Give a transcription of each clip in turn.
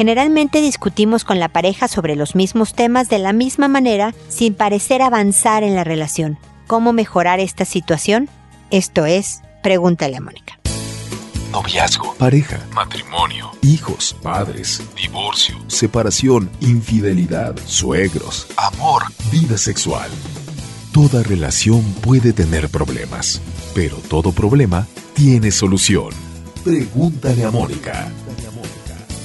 Generalmente discutimos con la pareja sobre los mismos temas de la misma manera sin parecer avanzar en la relación. ¿Cómo mejorar esta situación? Esto es, pregúntale a Mónica. Noviazgo, pareja, matrimonio, hijos, padres, divorcio, separación, infidelidad, suegros, amor, vida sexual. Toda relación puede tener problemas, pero todo problema tiene solución. Pregúntale a Mónica.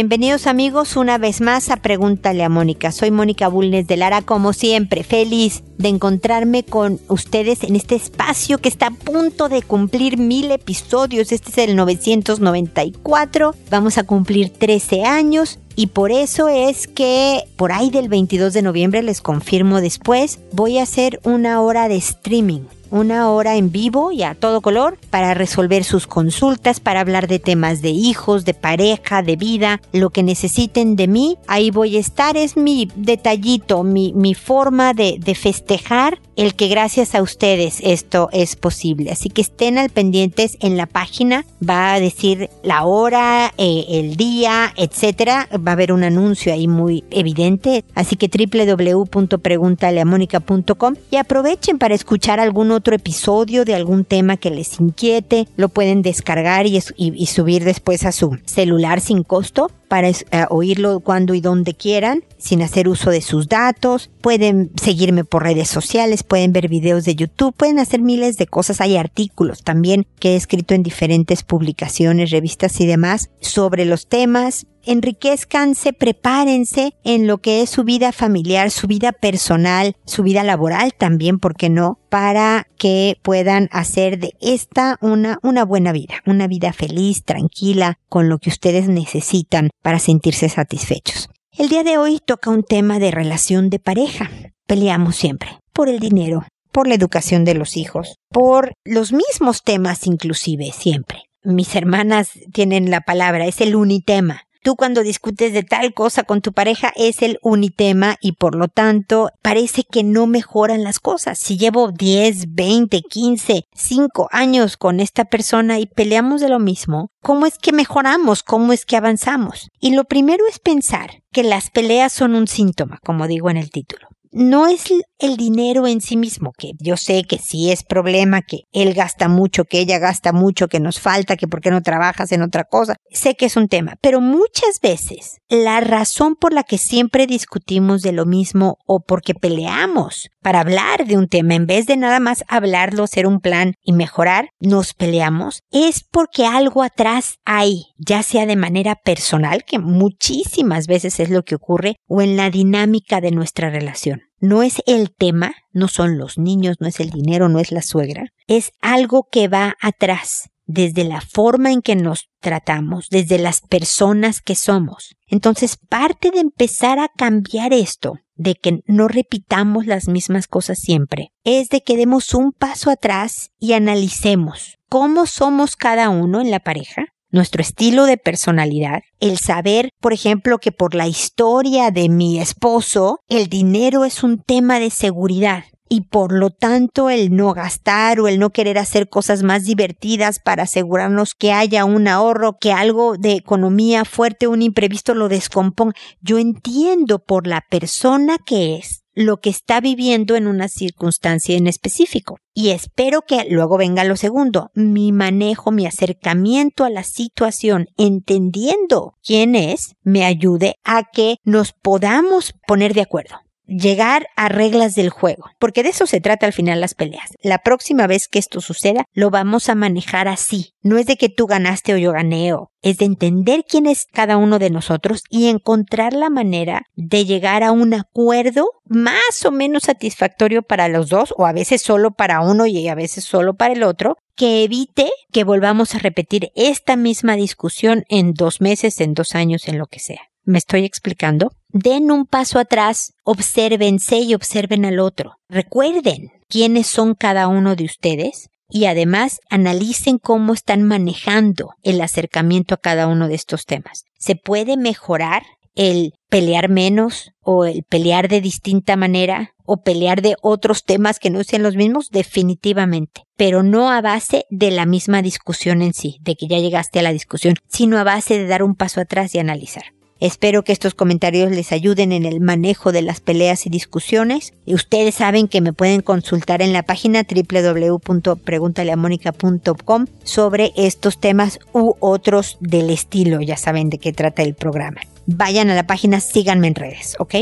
Bienvenidos amigos una vez más a Pregúntale a Mónica. Soy Mónica Bulnes de Lara, como siempre, feliz de encontrarme con ustedes en este espacio que está a punto de cumplir mil episodios. Este es el 994. Vamos a cumplir 13 años y por eso es que por ahí del 22 de noviembre, les confirmo después, voy a hacer una hora de streaming una hora en vivo y a todo color para resolver sus consultas, para hablar de temas de hijos, de pareja, de vida, lo que necesiten de mí. Ahí voy a estar, es mi detallito, mi, mi forma de, de festejar el que gracias a ustedes esto es posible. Así que estén al pendientes en la página, va a decir la hora, eh, el día, etcétera. Va a haber un anuncio ahí muy evidente. Así que www.preguntaleamónica.com y aprovechen para escuchar algún otro episodio de algún tema que les inquiete. Lo pueden descargar y, y subir después a su celular sin costo para eh, oírlo cuando y donde quieran, sin hacer uso de sus datos. Pueden seguirme por redes sociales, pueden ver videos de YouTube, pueden hacer miles de cosas. Hay artículos también que he escrito en diferentes publicaciones, revistas y demás sobre los temas enriquezcanse, prepárense en lo que es su vida familiar, su vida personal, su vida laboral también, ¿por qué no? Para que puedan hacer de esta una, una buena vida, una vida feliz, tranquila, con lo que ustedes necesitan para sentirse satisfechos. El día de hoy toca un tema de relación de pareja. Peleamos siempre por el dinero, por la educación de los hijos, por los mismos temas inclusive siempre. Mis hermanas tienen la palabra, es el unitema. Tú cuando discutes de tal cosa con tu pareja es el unitema y por lo tanto parece que no mejoran las cosas. Si llevo 10, 20, 15, 5 años con esta persona y peleamos de lo mismo, ¿cómo es que mejoramos? ¿Cómo es que avanzamos? Y lo primero es pensar que las peleas son un síntoma, como digo en el título no es el dinero en sí mismo, que yo sé que sí es problema, que él gasta mucho, que ella gasta mucho, que nos falta, que por qué no trabajas en otra cosa. Sé que es un tema, pero muchas veces la razón por la que siempre discutimos de lo mismo o porque peleamos para hablar de un tema en vez de nada más hablarlo, hacer un plan y mejorar, nos peleamos, es porque algo atrás hay, ya sea de manera personal, que muchísimas veces es lo que ocurre, o en la dinámica de nuestra relación no es el tema, no son los niños, no es el dinero, no es la suegra, es algo que va atrás, desde la forma en que nos tratamos, desde las personas que somos. Entonces, parte de empezar a cambiar esto, de que no repitamos las mismas cosas siempre, es de que demos un paso atrás y analicemos cómo somos cada uno en la pareja, nuestro estilo de personalidad, el saber, por ejemplo, que por la historia de mi esposo, el dinero es un tema de seguridad y por lo tanto el no gastar o el no querer hacer cosas más divertidas para asegurarnos que haya un ahorro, que algo de economía fuerte, un imprevisto lo descomponga. Yo entiendo por la persona que es lo que está viviendo en una circunstancia en específico. Y espero que luego venga lo segundo, mi manejo, mi acercamiento a la situación, entendiendo quién es, me ayude a que nos podamos poner de acuerdo llegar a reglas del juego, porque de eso se trata al final las peleas. La próxima vez que esto suceda, lo vamos a manejar así. No es de que tú ganaste o yo gané, o es de entender quién es cada uno de nosotros y encontrar la manera de llegar a un acuerdo más o menos satisfactorio para los dos, o a veces solo para uno y a veces solo para el otro, que evite que volvamos a repetir esta misma discusión en dos meses, en dos años, en lo que sea. ¿Me estoy explicando? Den un paso atrás, obsérvense y observen al otro. Recuerden quiénes son cada uno de ustedes y además analicen cómo están manejando el acercamiento a cada uno de estos temas. ¿Se puede mejorar el pelear menos o el pelear de distinta manera o pelear de otros temas que no sean los mismos, definitivamente, pero no a base de la misma discusión en sí, de que ya llegaste a la discusión, sino a base de dar un paso atrás y analizar. Espero que estos comentarios les ayuden en el manejo de las peleas y discusiones. Y ustedes saben que me pueden consultar en la página www.preguntaleamónica.com sobre estos temas u otros del estilo. Ya saben de qué trata el programa. Vayan a la página, síganme en redes, ¿ok?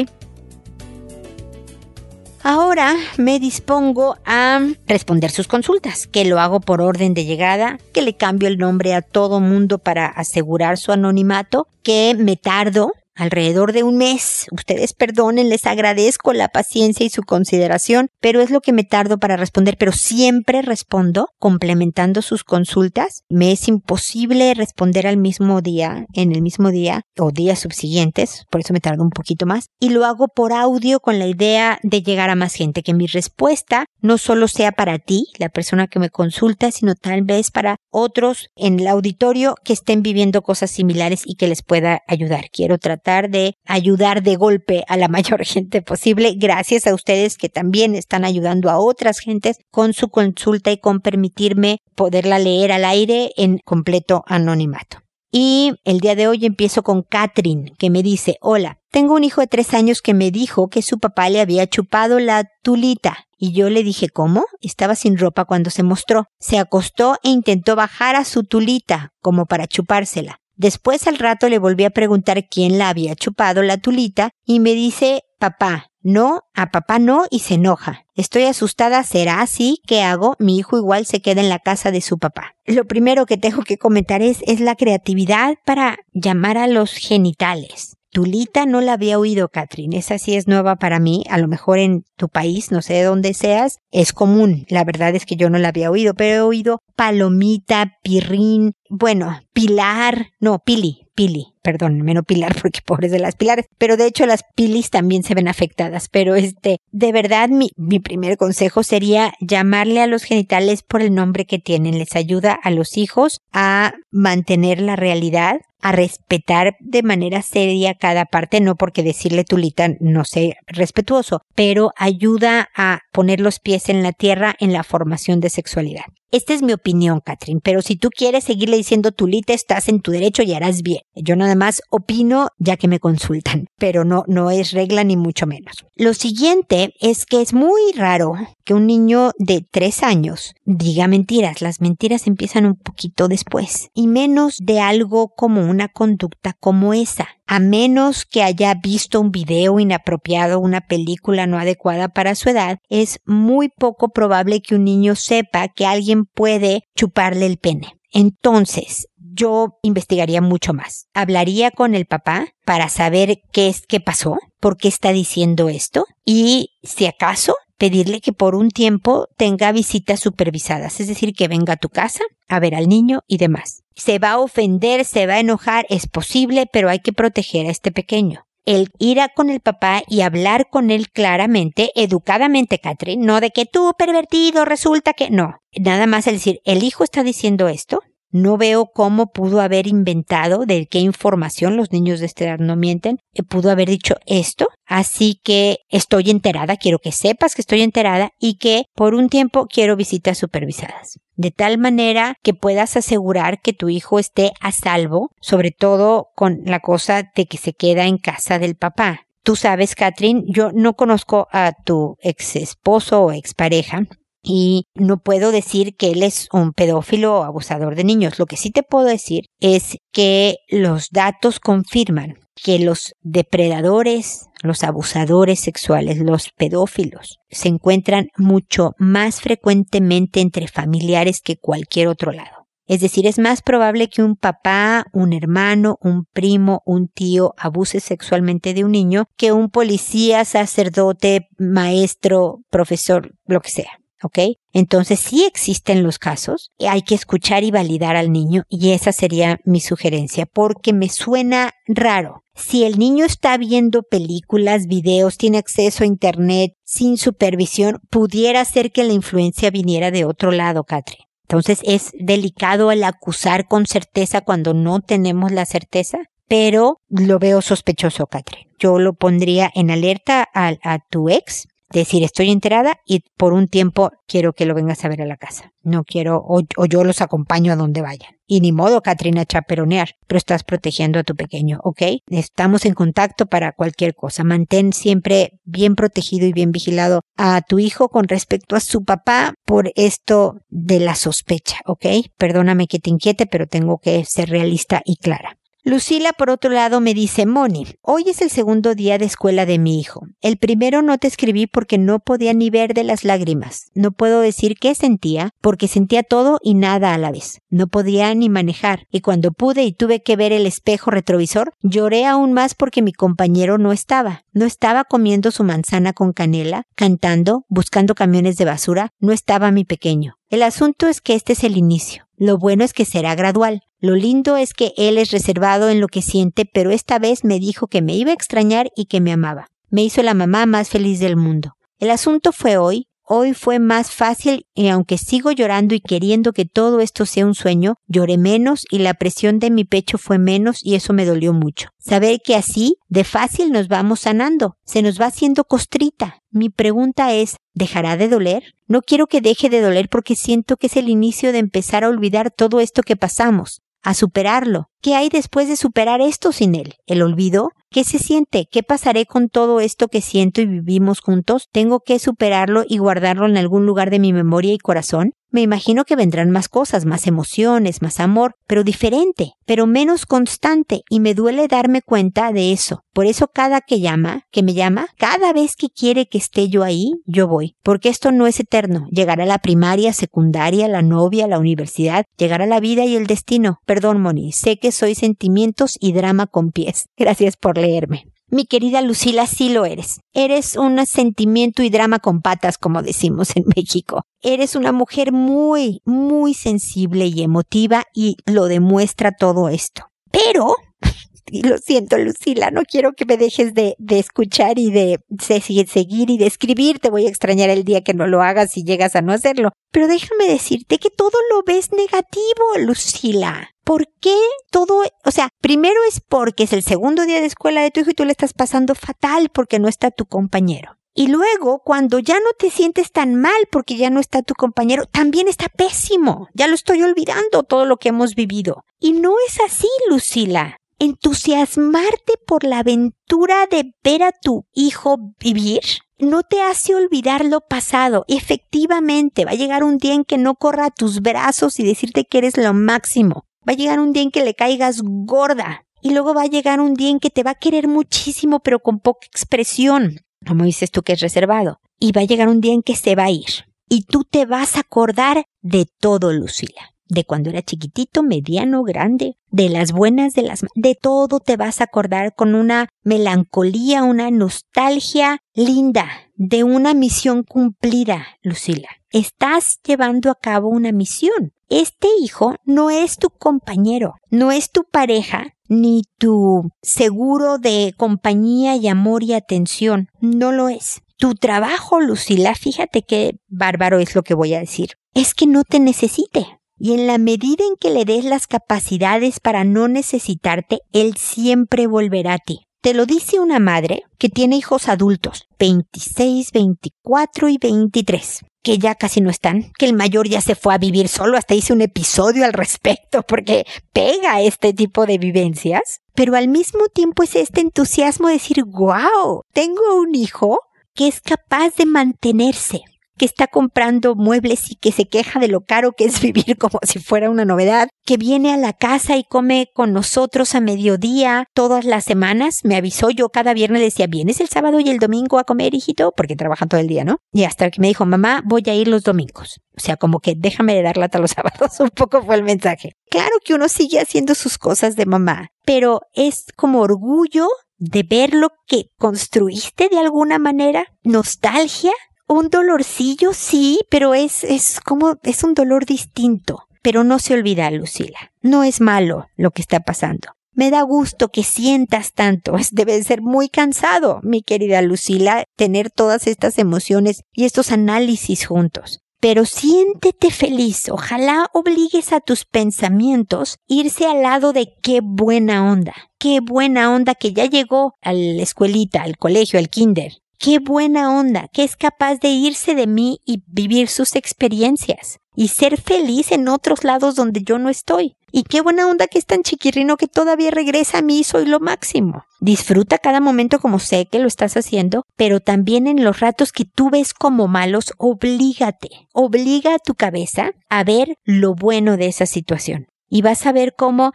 Ahora me dispongo a responder sus consultas, que lo hago por orden de llegada, que le cambio el nombre a todo mundo para asegurar su anonimato, que me tardo alrededor de un mes. Ustedes perdonen, les agradezco la paciencia y su consideración, pero es lo que me tardo para responder, pero siempre respondo complementando sus consultas. Me es imposible responder al mismo día, en el mismo día o días subsiguientes, por eso me tardo un poquito más, y lo hago por audio con la idea de llegar a más gente, que mi respuesta no solo sea para ti, la persona que me consulta, sino tal vez para otros en el auditorio que estén viviendo cosas similares y que les pueda ayudar. Quiero tratar de ayudar de golpe a la mayor gente posible, gracias a ustedes que también están ayudando a otras gentes con su consulta y con permitirme poderla leer al aire en completo anonimato. Y el día de hoy empiezo con Catherine, que me dice, hola, tengo un hijo de tres años que me dijo que su papá le había chupado la tulita. Y yo le dije, ¿cómo? Estaba sin ropa cuando se mostró. Se acostó e intentó bajar a su tulita, como para chupársela. Después al rato le volví a preguntar quién la había chupado la tulita y me dice papá. No, a papá no y se enoja. Estoy asustada, ¿será así? ¿Qué hago? Mi hijo igual se queda en la casa de su papá. Lo primero que tengo que comentar es, es la creatividad para llamar a los genitales. Tulita no la había oído, Catherine. Esa sí es nueva para mí. A lo mejor en tu país, no sé de dónde seas, es común. La verdad es que yo no la había oído, pero he oído palomita, pirrín, bueno, pilar, no, pili, pili, perdón, menos pilar porque pobres de las pilares, pero de hecho las pilis también se ven afectadas, pero este, de verdad mi, mi primer consejo sería llamarle a los genitales por el nombre que tienen, les ayuda a los hijos a mantener la realidad, a respetar de manera seria cada parte, no porque decirle tulita no sea respetuoso, pero ayuda a poner los pies en la tierra en la formación de sexualidad. Esta es mi opinión, Catherine, pero si tú quieres seguirle diciendo tulita, estás en tu derecho y harás bien. Yo nada más opino ya que me consultan, pero no, no es regla ni mucho menos. Lo siguiente es que es muy raro que un niño de tres años diga mentiras. Las mentiras empiezan un poquito después y menos de algo como una conducta como esa a menos que haya visto un video inapropiado, una película no adecuada para su edad, es muy poco probable que un niño sepa que alguien puede chuparle el pene. Entonces, yo investigaría mucho más. Hablaría con el papá para saber qué es qué pasó, por qué está diciendo esto y si acaso pedirle que por un tiempo tenga visitas supervisadas, es decir, que venga a tu casa a ver al niño y demás. Se va a ofender, se va a enojar, es posible, pero hay que proteger a este pequeño. El ir a con el papá y hablar con él claramente, educadamente, Catherine, no de que tú pervertido resulta que no. Nada más el decir, el hijo está diciendo esto, no veo cómo pudo haber inventado, de qué información los niños de esta edad no mienten, eh, pudo haber dicho esto. Así que estoy enterada, quiero que sepas que estoy enterada y que por un tiempo quiero visitas supervisadas. De tal manera que puedas asegurar que tu hijo esté a salvo, sobre todo con la cosa de que se queda en casa del papá. Tú sabes, Catherine, yo no conozco a tu ex esposo o expareja, y no puedo decir que él es un pedófilo o abusador de niños. Lo que sí te puedo decir es que los datos confirman que los depredadores, los abusadores sexuales, los pedófilos, se encuentran mucho más frecuentemente entre familiares que cualquier otro lado. Es decir, es más probable que un papá, un hermano, un primo, un tío abuse sexualmente de un niño que un policía, sacerdote, maestro, profesor, lo que sea. ¿Ok? Entonces sí existen los casos, hay que escuchar y validar al niño y esa sería mi sugerencia porque me suena raro. Si el niño está viendo películas, videos, tiene acceso a Internet sin supervisión, pudiera ser que la influencia viniera de otro lado, Catri. Entonces es delicado el acusar con certeza cuando no tenemos la certeza. pero lo veo sospechoso, Catherine. Yo lo pondría en alerta a tu ex decir estoy enterada y por un tiempo quiero que lo vengas a ver a la casa. No quiero, o, yo los acompaño a donde vayan. Y ni modo, Katrina, chaperonear, pero estás protegiendo a tu pequeño, ¿ok? Estamos en contacto para cualquier cosa. Mantén siempre bien protegido y bien vigilado a tu hijo con respecto a su papá por esto de la sospecha, ¿ok? Perdóname que te inquiete, pero tengo que ser realista y clara. Lucila, por otro lado, me dice, Moni, hoy es el segundo día de escuela de mi hijo. El primero no te escribí porque no podía ni ver de las lágrimas. No puedo decir qué sentía, porque sentía todo y nada a la vez. No podía ni manejar, y cuando pude y tuve que ver el espejo retrovisor, lloré aún más porque mi compañero no estaba. No estaba comiendo su manzana con canela, cantando, buscando camiones de basura, no estaba mi pequeño. El asunto es que este es el inicio. Lo bueno es que será gradual. Lo lindo es que él es reservado en lo que siente, pero esta vez me dijo que me iba a extrañar y que me amaba. Me hizo la mamá más feliz del mundo. El asunto fue hoy, Hoy fue más fácil y aunque sigo llorando y queriendo que todo esto sea un sueño, lloré menos y la presión de mi pecho fue menos y eso me dolió mucho. Saber que así, de fácil nos vamos sanando, se nos va haciendo costrita. Mi pregunta es, ¿dejará de doler? No quiero que deje de doler porque siento que es el inicio de empezar a olvidar todo esto que pasamos a superarlo. ¿Qué hay después de superar esto sin él? ¿El olvido? ¿Qué se siente? ¿Qué pasaré con todo esto que siento y vivimos juntos? ¿Tengo que superarlo y guardarlo en algún lugar de mi memoria y corazón? Me imagino que vendrán más cosas, más emociones, más amor, pero diferente, pero menos constante, y me duele darme cuenta de eso. Por eso cada que llama, que me llama, cada vez que quiere que esté yo ahí, yo voy. Porque esto no es eterno. Llegará la primaria, secundaria, la novia, la universidad, llegará la vida y el destino. Perdón, Moni, sé que soy sentimientos y drama con pies. Gracias por leerme. Mi querida Lucila, sí lo eres. Eres un sentimiento y drama con patas, como decimos en México. Eres una mujer muy, muy sensible y emotiva y lo demuestra todo esto. Pero, lo siento, Lucila, no quiero que me dejes de, de escuchar y de, de, seguir y de escribir. Te voy a extrañar el día que no lo hagas y llegas a no hacerlo. Pero déjame decirte que todo lo ves negativo, Lucila. ¿Por qué todo? O sea, primero es porque es el segundo día de escuela de tu hijo y tú le estás pasando fatal porque no está tu compañero. Y luego, cuando ya no te sientes tan mal porque ya no está tu compañero, también está pésimo. Ya lo estoy olvidando todo lo que hemos vivido. Y no es así, Lucila. Entusiasmarte por la aventura de ver a tu hijo vivir no te hace olvidar lo pasado. Efectivamente, va a llegar un día en que no corra a tus brazos y decirte que eres lo máximo. Va a llegar un día en que le caigas gorda. Y luego va a llegar un día en que te va a querer muchísimo, pero con poca expresión. Como dices tú que es reservado. Y va a llegar un día en que se va a ir. Y tú te vas a acordar de todo, Lucila. De cuando era chiquitito, mediano, grande, de las buenas, de las de todo te vas a acordar con una melancolía, una nostalgia linda, de una misión cumplida, Lucila. Estás llevando a cabo una misión. Este hijo no es tu compañero, no es tu pareja, ni tu seguro de compañía y amor y atención. No lo es. Tu trabajo, Lucila, fíjate qué bárbaro es lo que voy a decir, es que no te necesite. Y en la medida en que le des las capacidades para no necesitarte, él siempre volverá a ti. Te lo dice una madre que tiene hijos adultos, 26, 24 y 23 que ya casi no están, que el mayor ya se fue a vivir solo, hasta hice un episodio al respecto porque pega este tipo de vivencias, pero al mismo tiempo es este entusiasmo de decir, wow, tengo un hijo que es capaz de mantenerse, que está comprando muebles y que se queja de lo caro que es vivir como si fuera una novedad, que viene a la casa y come con nosotros a mediodía todas las semanas. Me avisó yo cada viernes decía, ¿vienes el sábado y el domingo a comer, hijito? Porque trabaja todo el día, ¿no? Y hasta que me dijo, mamá, voy a ir los domingos. O sea, como que déjame de dar lata los sábados, un poco fue el mensaje. Claro que uno sigue haciendo sus cosas de mamá, pero es como orgullo de ver lo que construiste de alguna manera, nostalgia un dolorcillo, sí, pero es, es como, es un dolor distinto. Pero no se olvida, Lucila. No es malo lo que está pasando. Me da gusto que sientas tanto. Debe ser muy cansado, mi querida Lucila, tener todas estas emociones y estos análisis juntos. Pero siéntete feliz. Ojalá obligues a tus pensamientos irse al lado de qué buena onda. qué buena onda que ya llegó a la escuelita, al colegio, al kinder. Qué buena onda, que es capaz de irse de mí y vivir sus experiencias y ser feliz en otros lados donde yo no estoy. Y qué buena onda que es tan chiquirrino que todavía regresa a mí y soy lo máximo. Disfruta cada momento como sé que lo estás haciendo, pero también en los ratos que tú ves como malos, oblígate, obliga a tu cabeza a ver lo bueno de esa situación. Y vas a ver cómo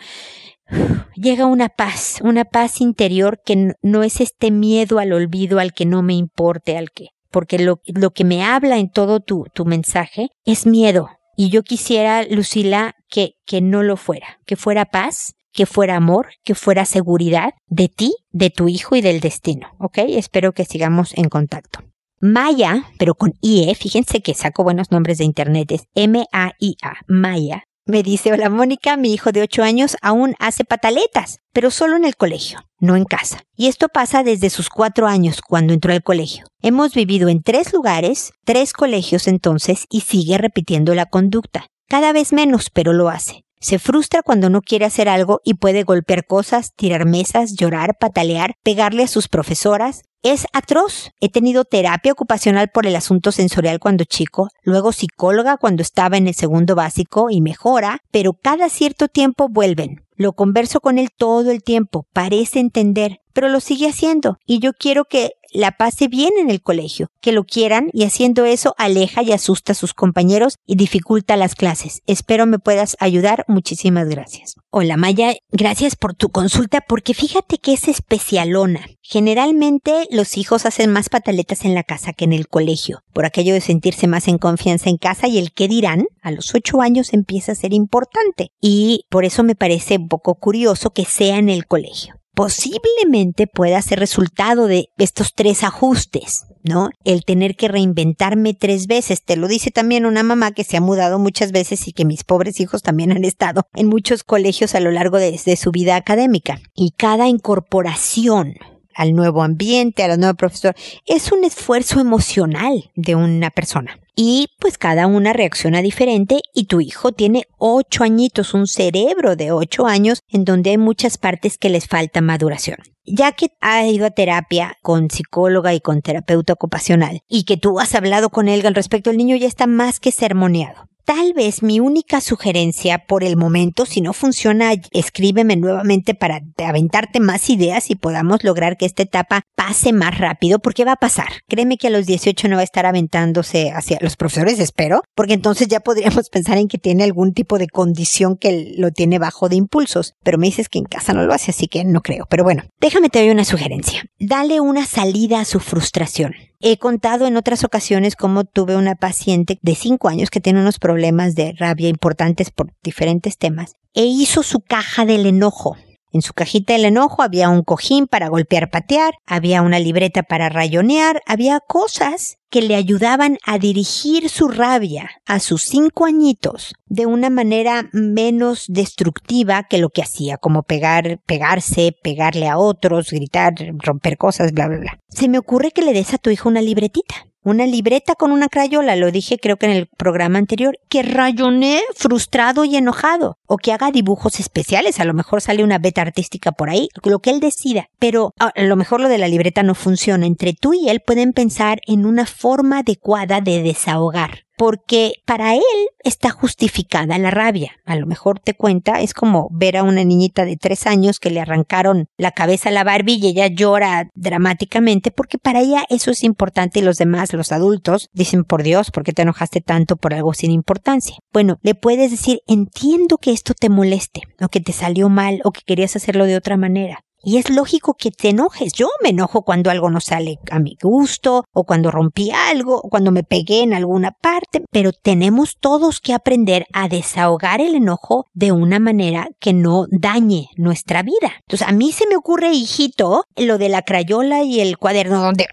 llega una paz, una paz interior que no es este miedo al olvido, al que no me importe, al que, porque lo, lo que me habla en todo tu, tu mensaje es miedo. Y yo quisiera, Lucila, que, que no lo fuera, que fuera paz, que fuera amor, que fuera seguridad de ti, de tu hijo y del destino, ¿ok? Espero que sigamos en contacto. Maya, pero con IE, fíjense que saco buenos nombres de internet, es M-A-I-A, Maya, me dice, hola Mónica, mi hijo de 8 años aún hace pataletas, pero solo en el colegio, no en casa. Y esto pasa desde sus 4 años, cuando entró al colegio. Hemos vivido en tres lugares, tres colegios entonces, y sigue repitiendo la conducta. Cada vez menos, pero lo hace. Se frustra cuando no quiere hacer algo y puede golpear cosas, tirar mesas, llorar, patalear, pegarle a sus profesoras. Es atroz. He tenido terapia ocupacional por el asunto sensorial cuando chico, luego psicóloga cuando estaba en el segundo básico y mejora, pero cada cierto tiempo vuelven. Lo converso con él todo el tiempo, parece entender, pero lo sigue haciendo y yo quiero que la pase bien en el colegio, que lo quieran y haciendo eso aleja y asusta a sus compañeros y dificulta las clases. Espero me puedas ayudar. Muchísimas gracias. Hola Maya, gracias por tu consulta porque fíjate que es especialona. Generalmente los hijos hacen más pataletas en la casa que en el colegio, por aquello de sentirse más en confianza en casa y el que dirán a los ocho años empieza a ser importante. Y por eso me parece un poco curioso que sea en el colegio posiblemente pueda ser resultado de estos tres ajustes, ¿no? El tener que reinventarme tres veces. Te lo dice también una mamá que se ha mudado muchas veces y que mis pobres hijos también han estado en muchos colegios a lo largo de, su vida académica. Y cada incorporación al nuevo ambiente, a la nueva profesora, es un esfuerzo emocional de una persona y pues cada una reacciona diferente y tu hijo tiene ocho añitos, un cerebro de ocho años en donde hay muchas partes que les falta maduración. Ya que ha ido a terapia con psicóloga y con terapeuta ocupacional y que tú has hablado con él al respecto, el niño ya está más que sermoneado. Tal vez mi única sugerencia por el momento, si no funciona, escríbeme nuevamente para aventarte más ideas y podamos lograr que esta etapa pase más rápido, porque va a pasar. Créeme que a los 18 no va a estar aventándose hacia los profesores, espero, porque entonces ya podríamos pensar en que tiene algún tipo de condición que lo tiene bajo de impulsos, pero me dices que en casa no lo hace, así que no creo. Pero bueno, déjame te doy una sugerencia. Dale una salida a su frustración. He contado en otras ocasiones cómo tuve una paciente de 5 años que tiene unos problemas de rabia importantes por diferentes temas e hizo su caja del enojo. En su cajita del enojo había un cojín para golpear, patear, había una libreta para rayonear, había cosas que le ayudaban a dirigir su rabia a sus cinco añitos de una manera menos destructiva que lo que hacía, como pegar, pegarse, pegarle a otros, gritar, romper cosas, bla, bla, bla. Se me ocurre que le des a tu hijo una libretita una libreta con una crayola, lo dije creo que en el programa anterior, que rayonee frustrado y enojado, o que haga dibujos especiales, a lo mejor sale una beta artística por ahí, lo que él decida, pero a lo mejor lo de la libreta no funciona, entre tú y él pueden pensar en una forma adecuada de desahogar porque para él está justificada la rabia. A lo mejor te cuenta, es como ver a una niñita de tres años que le arrancaron la cabeza a la Barbie y ella llora dramáticamente porque para ella eso es importante y los demás, los adultos, dicen, por Dios, ¿por qué te enojaste tanto por algo sin importancia? Bueno, le puedes decir, entiendo que esto te moleste, o que te salió mal, o que querías hacerlo de otra manera. Y es lógico que te enojes. Yo me enojo cuando algo no sale a mi gusto, o cuando rompí algo, o cuando me pegué en alguna parte, pero tenemos todos que aprender a desahogar el enojo de una manera que no dañe nuestra vida. Entonces, a mí se me ocurre, hijito, lo de la crayola y el cuaderno donde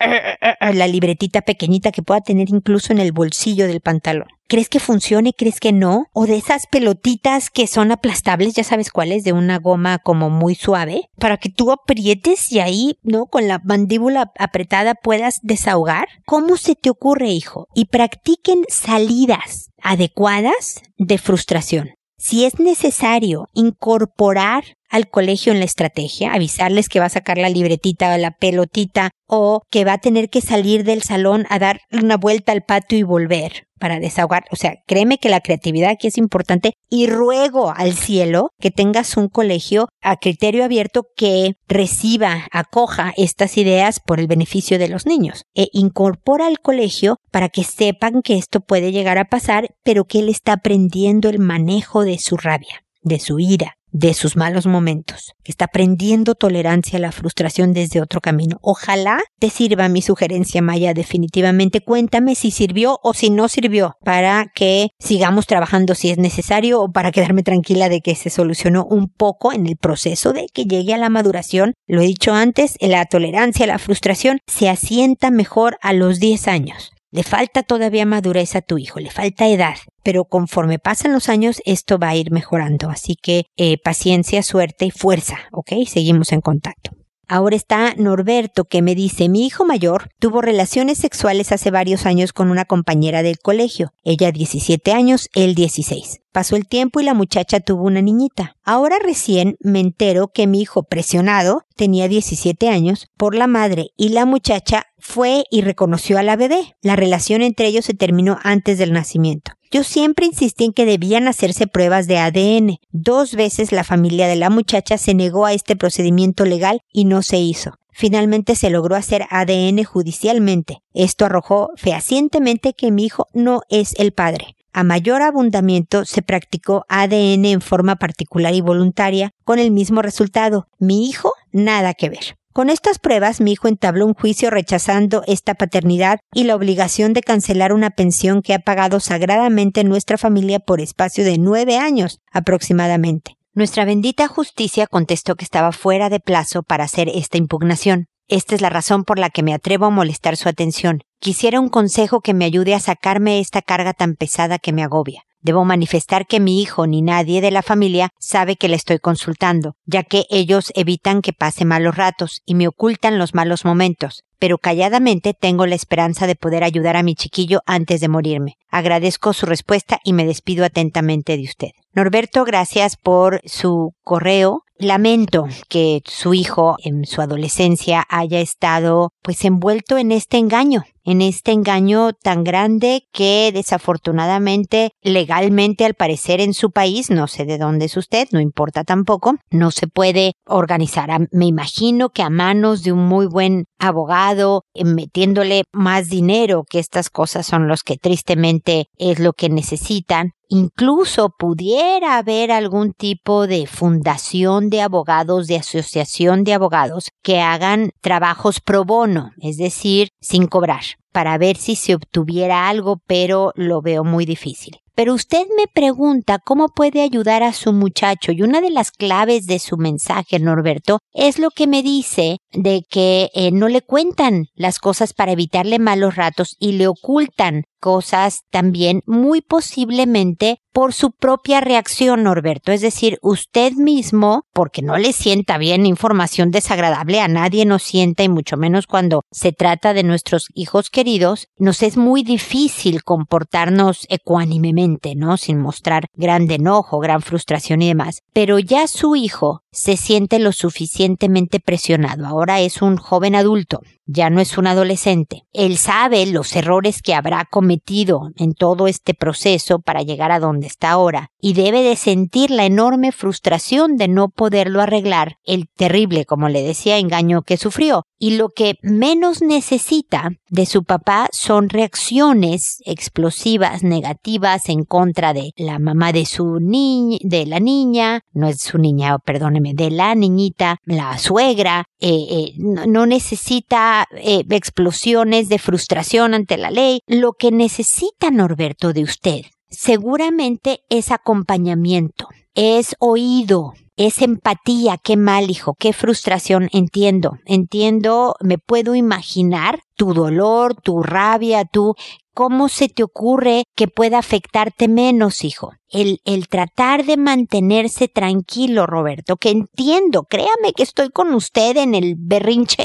la libretita pequeñita que pueda tener incluso en el bolsillo del pantalón. ¿Crees que funcione? ¿Crees que no? O de esas pelotitas que son aplastables, ya sabes cuáles, de una goma como muy suave, para que tú aprietes y ahí, ¿no? Con la mandíbula apretada puedas desahogar. ¿Cómo se te ocurre, hijo? Y practiquen salidas adecuadas de frustración. Si es necesario incorporar al colegio en la estrategia, avisarles que va a sacar la libretita o la pelotita o que va a tener que salir del salón a dar una vuelta al patio y volver para desahogar. O sea, créeme que la creatividad aquí es importante y ruego al cielo que tengas un colegio a criterio abierto que reciba, acoja estas ideas por el beneficio de los niños e incorpora al colegio para que sepan que esto puede llegar a pasar, pero que él está aprendiendo el manejo de su rabia, de su ira, de sus malos momentos, que está aprendiendo tolerancia a la frustración desde otro camino. Ojalá te sirva mi sugerencia, Maya, definitivamente. Cuéntame si sirvió o si no sirvió para que sigamos trabajando si es necesario o para quedarme tranquila de que se solucionó un poco en el proceso de que llegue a la maduración. Lo he dicho antes, la tolerancia a la frustración se asienta mejor a los 10 años. Le falta todavía madurez a tu hijo, le falta edad, pero conforme pasan los años esto va a ir mejorando. Así que eh, paciencia, suerte y fuerza, ¿ok? Seguimos en contacto. Ahora está Norberto que me dice, mi hijo mayor tuvo relaciones sexuales hace varios años con una compañera del colegio, ella 17 años, él 16. Pasó el tiempo y la muchacha tuvo una niñita. Ahora recién me entero que mi hijo presionado tenía 17 años por la madre y la muchacha fue y reconoció a la bebé. La relación entre ellos se terminó antes del nacimiento. Yo siempre insistí en que debían hacerse pruebas de ADN. Dos veces la familia de la muchacha se negó a este procedimiento legal y no se hizo. Finalmente se logró hacer ADN judicialmente. Esto arrojó fehacientemente que mi hijo no es el padre. A mayor abundamiento se practicó ADN en forma particular y voluntaria, con el mismo resultado. Mi hijo, nada que ver. Con estas pruebas, mi hijo entabló un juicio rechazando esta paternidad y la obligación de cancelar una pensión que ha pagado sagradamente nuestra familia por espacio de nueve años aproximadamente. Nuestra bendita justicia contestó que estaba fuera de plazo para hacer esta impugnación. Esta es la razón por la que me atrevo a molestar su atención. Quisiera un consejo que me ayude a sacarme esta carga tan pesada que me agobia. Debo manifestar que mi hijo ni nadie de la familia sabe que le estoy consultando, ya que ellos evitan que pase malos ratos y me ocultan los malos momentos, pero calladamente tengo la esperanza de poder ayudar a mi chiquillo antes de morirme. Agradezco su respuesta y me despido atentamente de usted. Norberto, gracias por su correo. Lamento que su hijo en su adolescencia haya estado pues envuelto en este engaño, en este engaño tan grande que desafortunadamente legalmente al parecer en su país, no sé de dónde es usted, no importa tampoco, no se puede organizar. Me imagino que a manos de un muy buen abogado, eh, metiéndole más dinero, que estas cosas son los que tristemente es lo que necesitan, Incluso pudiera haber algún tipo de fundación de abogados, de asociación de abogados que hagan trabajos pro bono, es decir, sin cobrar, para ver si se obtuviera algo, pero lo veo muy difícil. Pero usted me pregunta cómo puede ayudar a su muchacho y una de las claves de su mensaje, Norberto, es lo que me dice de que eh, no le cuentan las cosas para evitarle malos ratos y le ocultan cosas también muy posiblemente por su propia reacción, Norberto. Es decir, usted mismo, porque no le sienta bien información desagradable, a nadie nos sienta y mucho menos cuando se trata de nuestros hijos queridos, nos es muy difícil comportarnos ecuánimemente, ¿no? Sin mostrar gran enojo, gran frustración y demás. Pero ya su hijo se siente lo suficientemente presionado. Ahora es un joven adulto, ya no es un adolescente. Él sabe los errores que habrá cometido en todo este proceso para llegar a donde está ahora y debe de sentir la enorme frustración de no poderlo arreglar, el terrible, como le decía, engaño que sufrió. Y lo que menos necesita de su papá son reacciones explosivas, negativas en contra de la mamá de su niña, de la niña, no es su niña, perdóneme, de la niñita, la suegra, eh, eh, no, necesita eh, explosiones de frustración ante la ley. Lo que necesita Norberto de usted seguramente es acompañamiento, es oído, es empatía, qué mal, hijo, qué frustración, entiendo, entiendo, me puedo imaginar tu dolor, tu rabia, tu ¿Cómo se te ocurre que pueda afectarte menos, hijo? El, el tratar de mantenerse tranquilo, Roberto, que entiendo, créame que estoy con usted en el berrinche,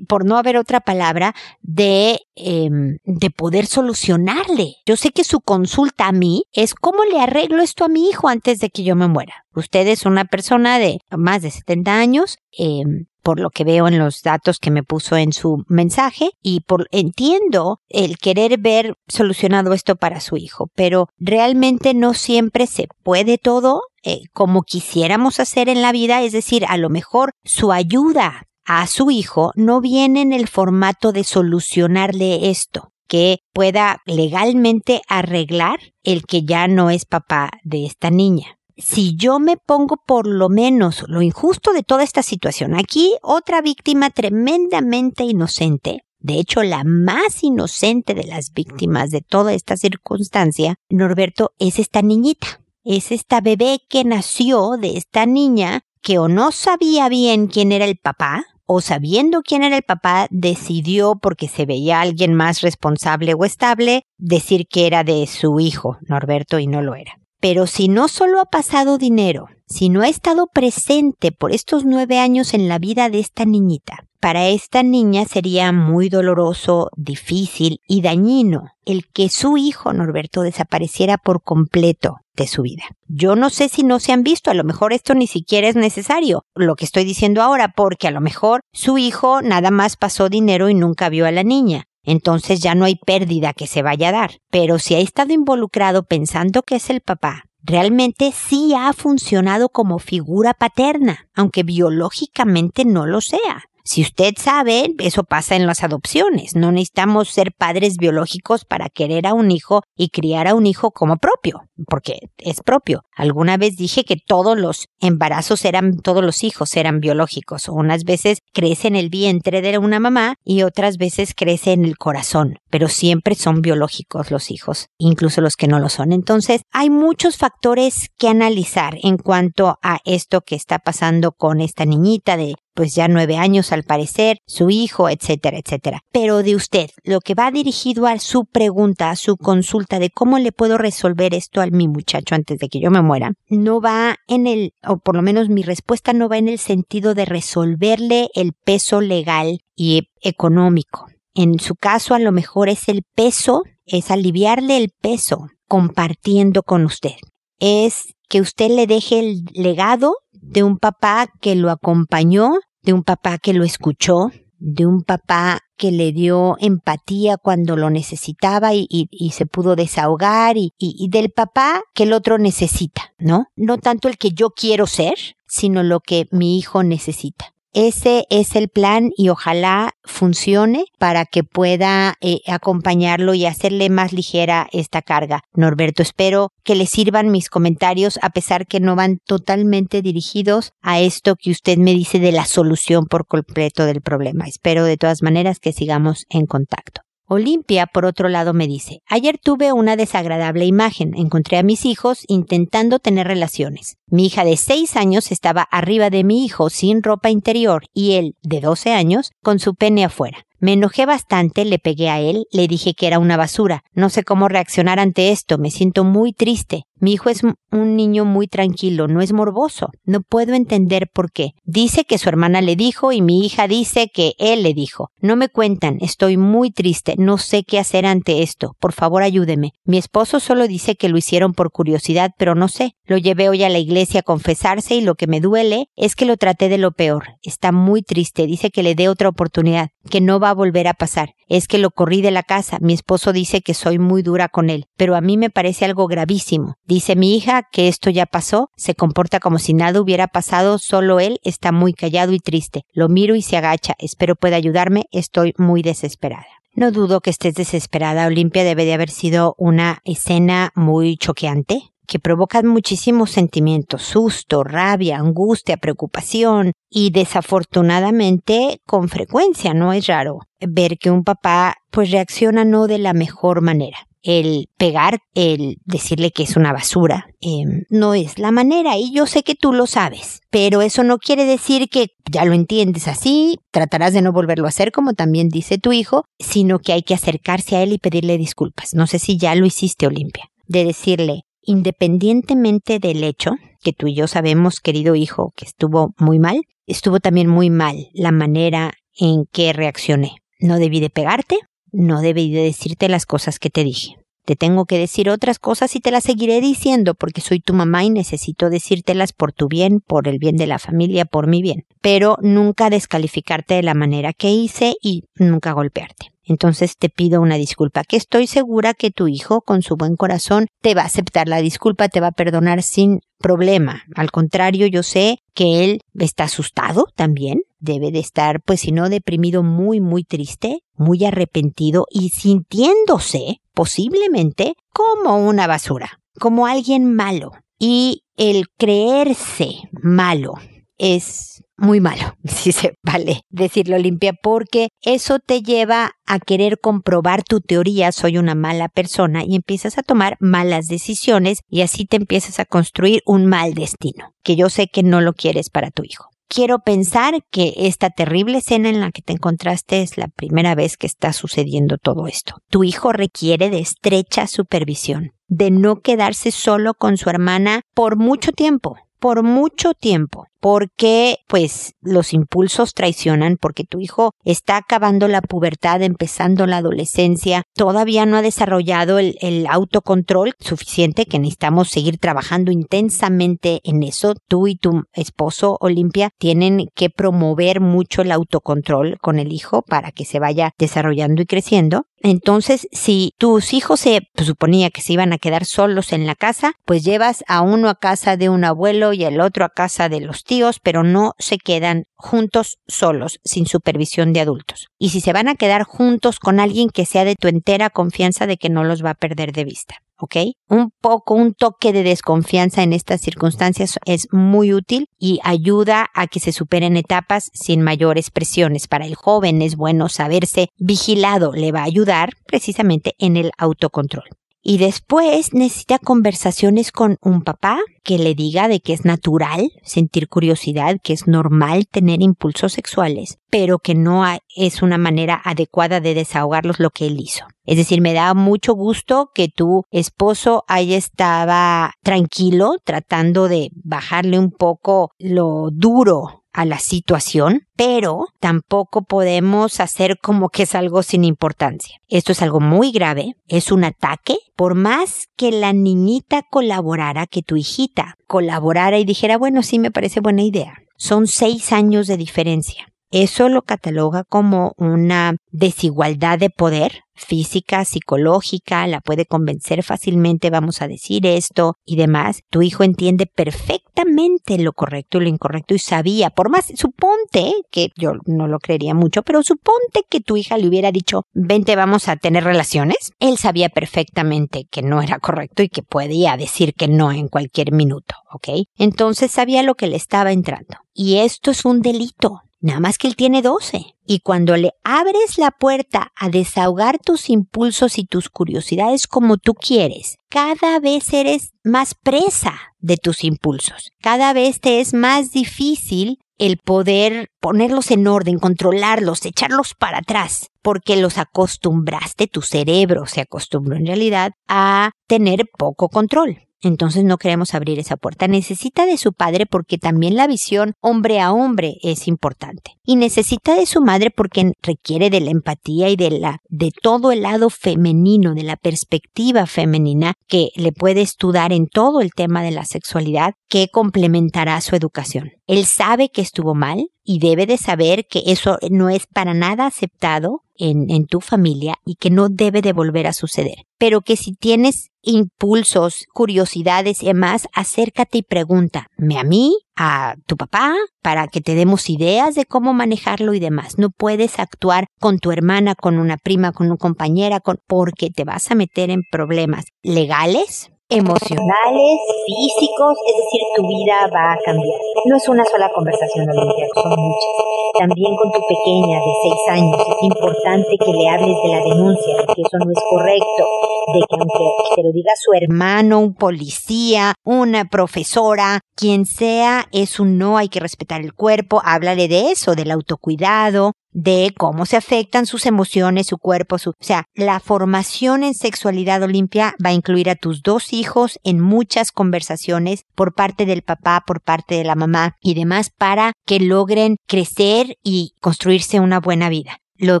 por no haber otra palabra, de, em, de poder solucionarle. Yo sé que su consulta a mí es cómo le arreglo esto a mi hijo antes de que yo me muera. Usted es una persona de más de 70 años, eh, por lo que veo en los datos que me puso en su mensaje y por entiendo el querer ver solucionado esto para su hijo, pero realmente no siempre se puede todo eh, como quisiéramos hacer en la vida, es decir, a lo mejor su ayuda a su hijo no viene en el formato de solucionarle esto, que pueda legalmente arreglar el que ya no es papá de esta niña. Si yo me pongo por lo menos lo injusto de toda esta situación, aquí otra víctima tremendamente inocente, de hecho la más inocente de las víctimas de toda esta circunstancia, Norberto, es esta niñita, es esta bebé que nació de esta niña que o no sabía bien quién era el papá, o sabiendo quién era el papá, decidió, porque se veía alguien más responsable o estable, decir que era de su hijo, Norberto, y no lo era. Pero si no solo ha pasado dinero, si no ha estado presente por estos nueve años en la vida de esta niñita, para esta niña sería muy doloroso, difícil y dañino el que su hijo Norberto desapareciera por completo de su vida. Yo no sé si no se han visto, a lo mejor esto ni siquiera es necesario, lo que estoy diciendo ahora, porque a lo mejor su hijo nada más pasó dinero y nunca vio a la niña. Entonces ya no hay pérdida que se vaya a dar. Pero si ha estado involucrado pensando que es el papá, realmente sí ha funcionado como figura paterna, aunque biológicamente no lo sea. Si usted sabe, eso pasa en las adopciones. No necesitamos ser padres biológicos para querer a un hijo y criar a un hijo como propio, porque es propio. Alguna vez dije que todos los embarazos eran, todos los hijos eran biológicos. Unas veces crece en el vientre de una mamá y otras veces crece en el corazón, pero siempre son biológicos los hijos, incluso los que no lo son. Entonces, hay muchos factores que analizar en cuanto a esto que está pasando con esta niñita de pues ya nueve años al parecer, su hijo, etcétera, etcétera. Pero de usted, lo que va dirigido a su pregunta, a su consulta de cómo le puedo resolver esto a mi muchacho antes de que yo me no va en el, o por lo menos mi respuesta no va en el sentido de resolverle el peso legal y económico. En su caso, a lo mejor es el peso, es aliviarle el peso compartiendo con usted. Es que usted le deje el legado de un papá que lo acompañó de un papá que lo escuchó, de un papá que le dio empatía cuando lo necesitaba y, se pudo desahogar y, y, del papá que el otro necesita, ¿no? No tanto el que yo quiero ser, sino lo que mi hijo necesita. Ese es el plan y ojalá funcione para que pueda eh, acompañarlo y hacerle más ligera esta carga. Norberto, espero que le sirvan mis comentarios a pesar que no van totalmente dirigidos a esto que usted me dice de la solución por completo del problema. Espero de todas maneras que sigamos en contacto. Olimpia, por otro lado, me dice, ayer tuve una desagradable imagen. Encontré a mis hijos intentando tener relaciones. Mi hija de seis años estaba arriba de mi hijo sin ropa interior y él, de doce años, con su pene afuera. Me enojé bastante, le pegué a él, le dije que era una basura. No sé cómo reaccionar ante esto, me siento muy triste. Mi hijo es un niño muy tranquilo, no es morboso. No puedo entender por qué. Dice que su hermana le dijo y mi hija dice que él le dijo. No me cuentan, estoy muy triste, no sé qué hacer ante esto. Por favor, ayúdeme. Mi esposo solo dice que lo hicieron por curiosidad, pero no sé. Lo llevé hoy a la iglesia a confesarse y lo que me duele es que lo traté de lo peor. Está muy triste, dice que le dé otra oportunidad, que no va a volver a pasar. Es que lo corrí de la casa. Mi esposo dice que soy muy dura con él, pero a mí me parece algo gravísimo. Dice mi hija que esto ya pasó, se comporta como si nada hubiera pasado, solo él está muy callado y triste. Lo miro y se agacha. Espero pueda ayudarme. Estoy muy desesperada. No dudo que estés desesperada. Olimpia debe de haber sido una escena muy choqueante que provoca muchísimos sentimientos, susto, rabia, angustia, preocupación y desafortunadamente con frecuencia no es raro ver que un papá pues reacciona no de la mejor manera el pegar, el decirle que es una basura, em, no es la manera y yo sé que tú lo sabes, pero eso no quiere decir que ya lo entiendes así, tratarás de no volverlo a hacer como también dice tu hijo, sino que hay que acercarse a él y pedirle disculpas. No sé si ya lo hiciste, Olimpia, de decirle, independientemente del hecho, que tú y yo sabemos, querido hijo, que estuvo muy mal, estuvo también muy mal la manera en qué reaccioné. No debí de pegarte, no debí de decirte las cosas que te dije. Te tengo que decir otras cosas y te las seguiré diciendo porque soy tu mamá y necesito decírtelas por tu bien, por el bien de la familia, por mi bien. Pero nunca descalificarte de la manera que hice y nunca golpearte. Entonces te pido una disculpa, que estoy segura que tu hijo, con su buen corazón, te va a aceptar la disculpa, te va a perdonar sin problema. Al contrario, yo sé que él está asustado también, debe de estar, pues si no deprimido, muy, muy triste, muy arrepentido y sintiéndose posiblemente como una basura, como alguien malo. Y el creerse malo es muy malo, si se vale decirlo limpia, porque eso te lleva a querer comprobar tu teoría, soy una mala persona, y empiezas a tomar malas decisiones y así te empiezas a construir un mal destino, que yo sé que no lo quieres para tu hijo. Quiero pensar que esta terrible escena en la que te encontraste es la primera vez que está sucediendo todo esto. Tu hijo requiere de estrecha supervisión, de no quedarse solo con su hermana por mucho tiempo, por mucho tiempo porque pues los impulsos traicionan, porque tu hijo está acabando la pubertad, empezando la adolescencia, todavía no ha desarrollado el, autocontrol suficiente que necesitamos seguir trabajando intensamente en eso. Tú y tu esposo Olimpia tienen que promover mucho el autocontrol con el hijo para que se vaya desarrollando y creciendo. Entonces, si tus hijos se pues, suponía que se iban a quedar solos en la casa, pues llevas a uno a casa de un abuelo y al otro a casa de los pero no se quedan juntos solos, sin supervisión de adultos. Y si se van a quedar juntos con alguien que sea de tu entera confianza de que no los va a perder de vista. ¿ok? Un poco, un toque de desconfianza en estas circunstancias es muy útil y ayuda a que se superen etapas sin mayores presiones. Para el joven es bueno saberse vigilado, le va a ayudar precisamente en el autocontrol. Y después necesita conversaciones con un papá que le diga de que es natural sentir curiosidad, que es normal tener impulsos sexuales, pero que no es una manera adecuada de desahogarlos lo que él hizo. Es decir, me da mucho gusto que tu esposo haya estaba tranquilo tratando de bajarle un poco lo duro a la situación, pero tampoco podemos hacer como que es algo sin importancia. Esto es algo muy grave, es un ataque. Por más que la niñita colaborara, que tu hijita colaborara y dijera, bueno, sí me parece buena idea. Son seis años de diferencia. Eso lo cataloga como una desigualdad de poder física, psicológica, la puede convencer fácilmente, vamos a decir esto y demás. Tu hijo entiende perfectamente lo correcto y lo incorrecto y sabía, por más, suponte que yo no lo creería mucho, pero suponte que tu hija le hubiera dicho, vente, vamos a tener relaciones. Él sabía perfectamente que no era correcto y que podía decir que no en cualquier minuto, ¿ok? Entonces sabía lo que le estaba entrando. Y esto es un delito. Nada más que él tiene 12. Y cuando le abres la puerta a desahogar tus impulsos y tus curiosidades como tú quieres, cada vez eres más presa de tus impulsos. Cada vez te es más difícil el poder ponerlos en orden, controlarlos, echarlos para atrás, porque los acostumbraste, tu cerebro se acostumbró en realidad a tener poco control entonces no queremos abrir esa puerta. Necesita de su padre porque también la visión hombre a hombre es importante. Y necesita de su madre porque requiere de la empatía y de la, de todo el lado femenino, de la perspectiva femenina que le puede estudiar en todo el tema de la sexualidad que complementará su educación. Él sabe que estuvo mal y debe de saber que eso no es para nada aceptado en, en tu familia y que no debe de volver a suceder. Pero que si tienes impulsos, curiosidades y demás, acércate y pregúntame a mí, a tu papá, para que te demos ideas de cómo manejarlo y demás. No puedes actuar con tu hermana, con una prima, con una compañera, con, porque te vas a meter en problemas legales, emocionales, físicos, es decir, tu vida va a cambiar. No es una sola conversación, Olimpia, son muchas. También con tu pequeña de seis años es importante que le hables de la denuncia, de que eso no es correcto, de que aunque te lo diga su hermano, un policía, una profesora, quien sea, es un no, hay que respetar el cuerpo, háblale de eso, del autocuidado, de cómo se afectan sus emociones, su cuerpo, su, o sea, la formación en sexualidad Olimpia va a incluir a tus dos hijos en muchas conversaciones por parte del papá, por parte de la mamá y demás para que logren crecer y construirse una buena vida. Lo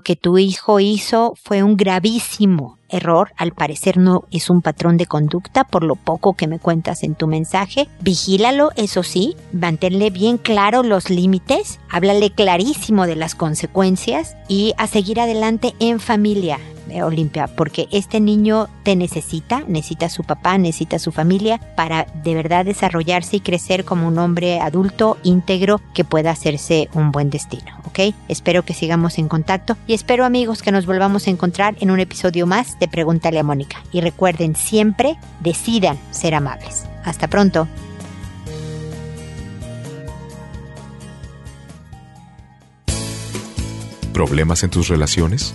que tu hijo hizo fue un gravísimo error, al parecer no es un patrón de conducta por lo poco que me cuentas en tu mensaje. Vigílalo, eso sí, manténle bien claro los límites, háblale clarísimo de las consecuencias y a seguir adelante en familia. Olimpia, porque este niño te necesita, necesita a su papá, necesita a su familia para de verdad desarrollarse y crecer como un hombre adulto íntegro que pueda hacerse un buen destino, ¿ok? Espero que sigamos en contacto y espero amigos que nos volvamos a encontrar en un episodio más de Pregúntale a Mónica. Y recuerden siempre, decidan ser amables. Hasta pronto. ¿Problemas en tus relaciones?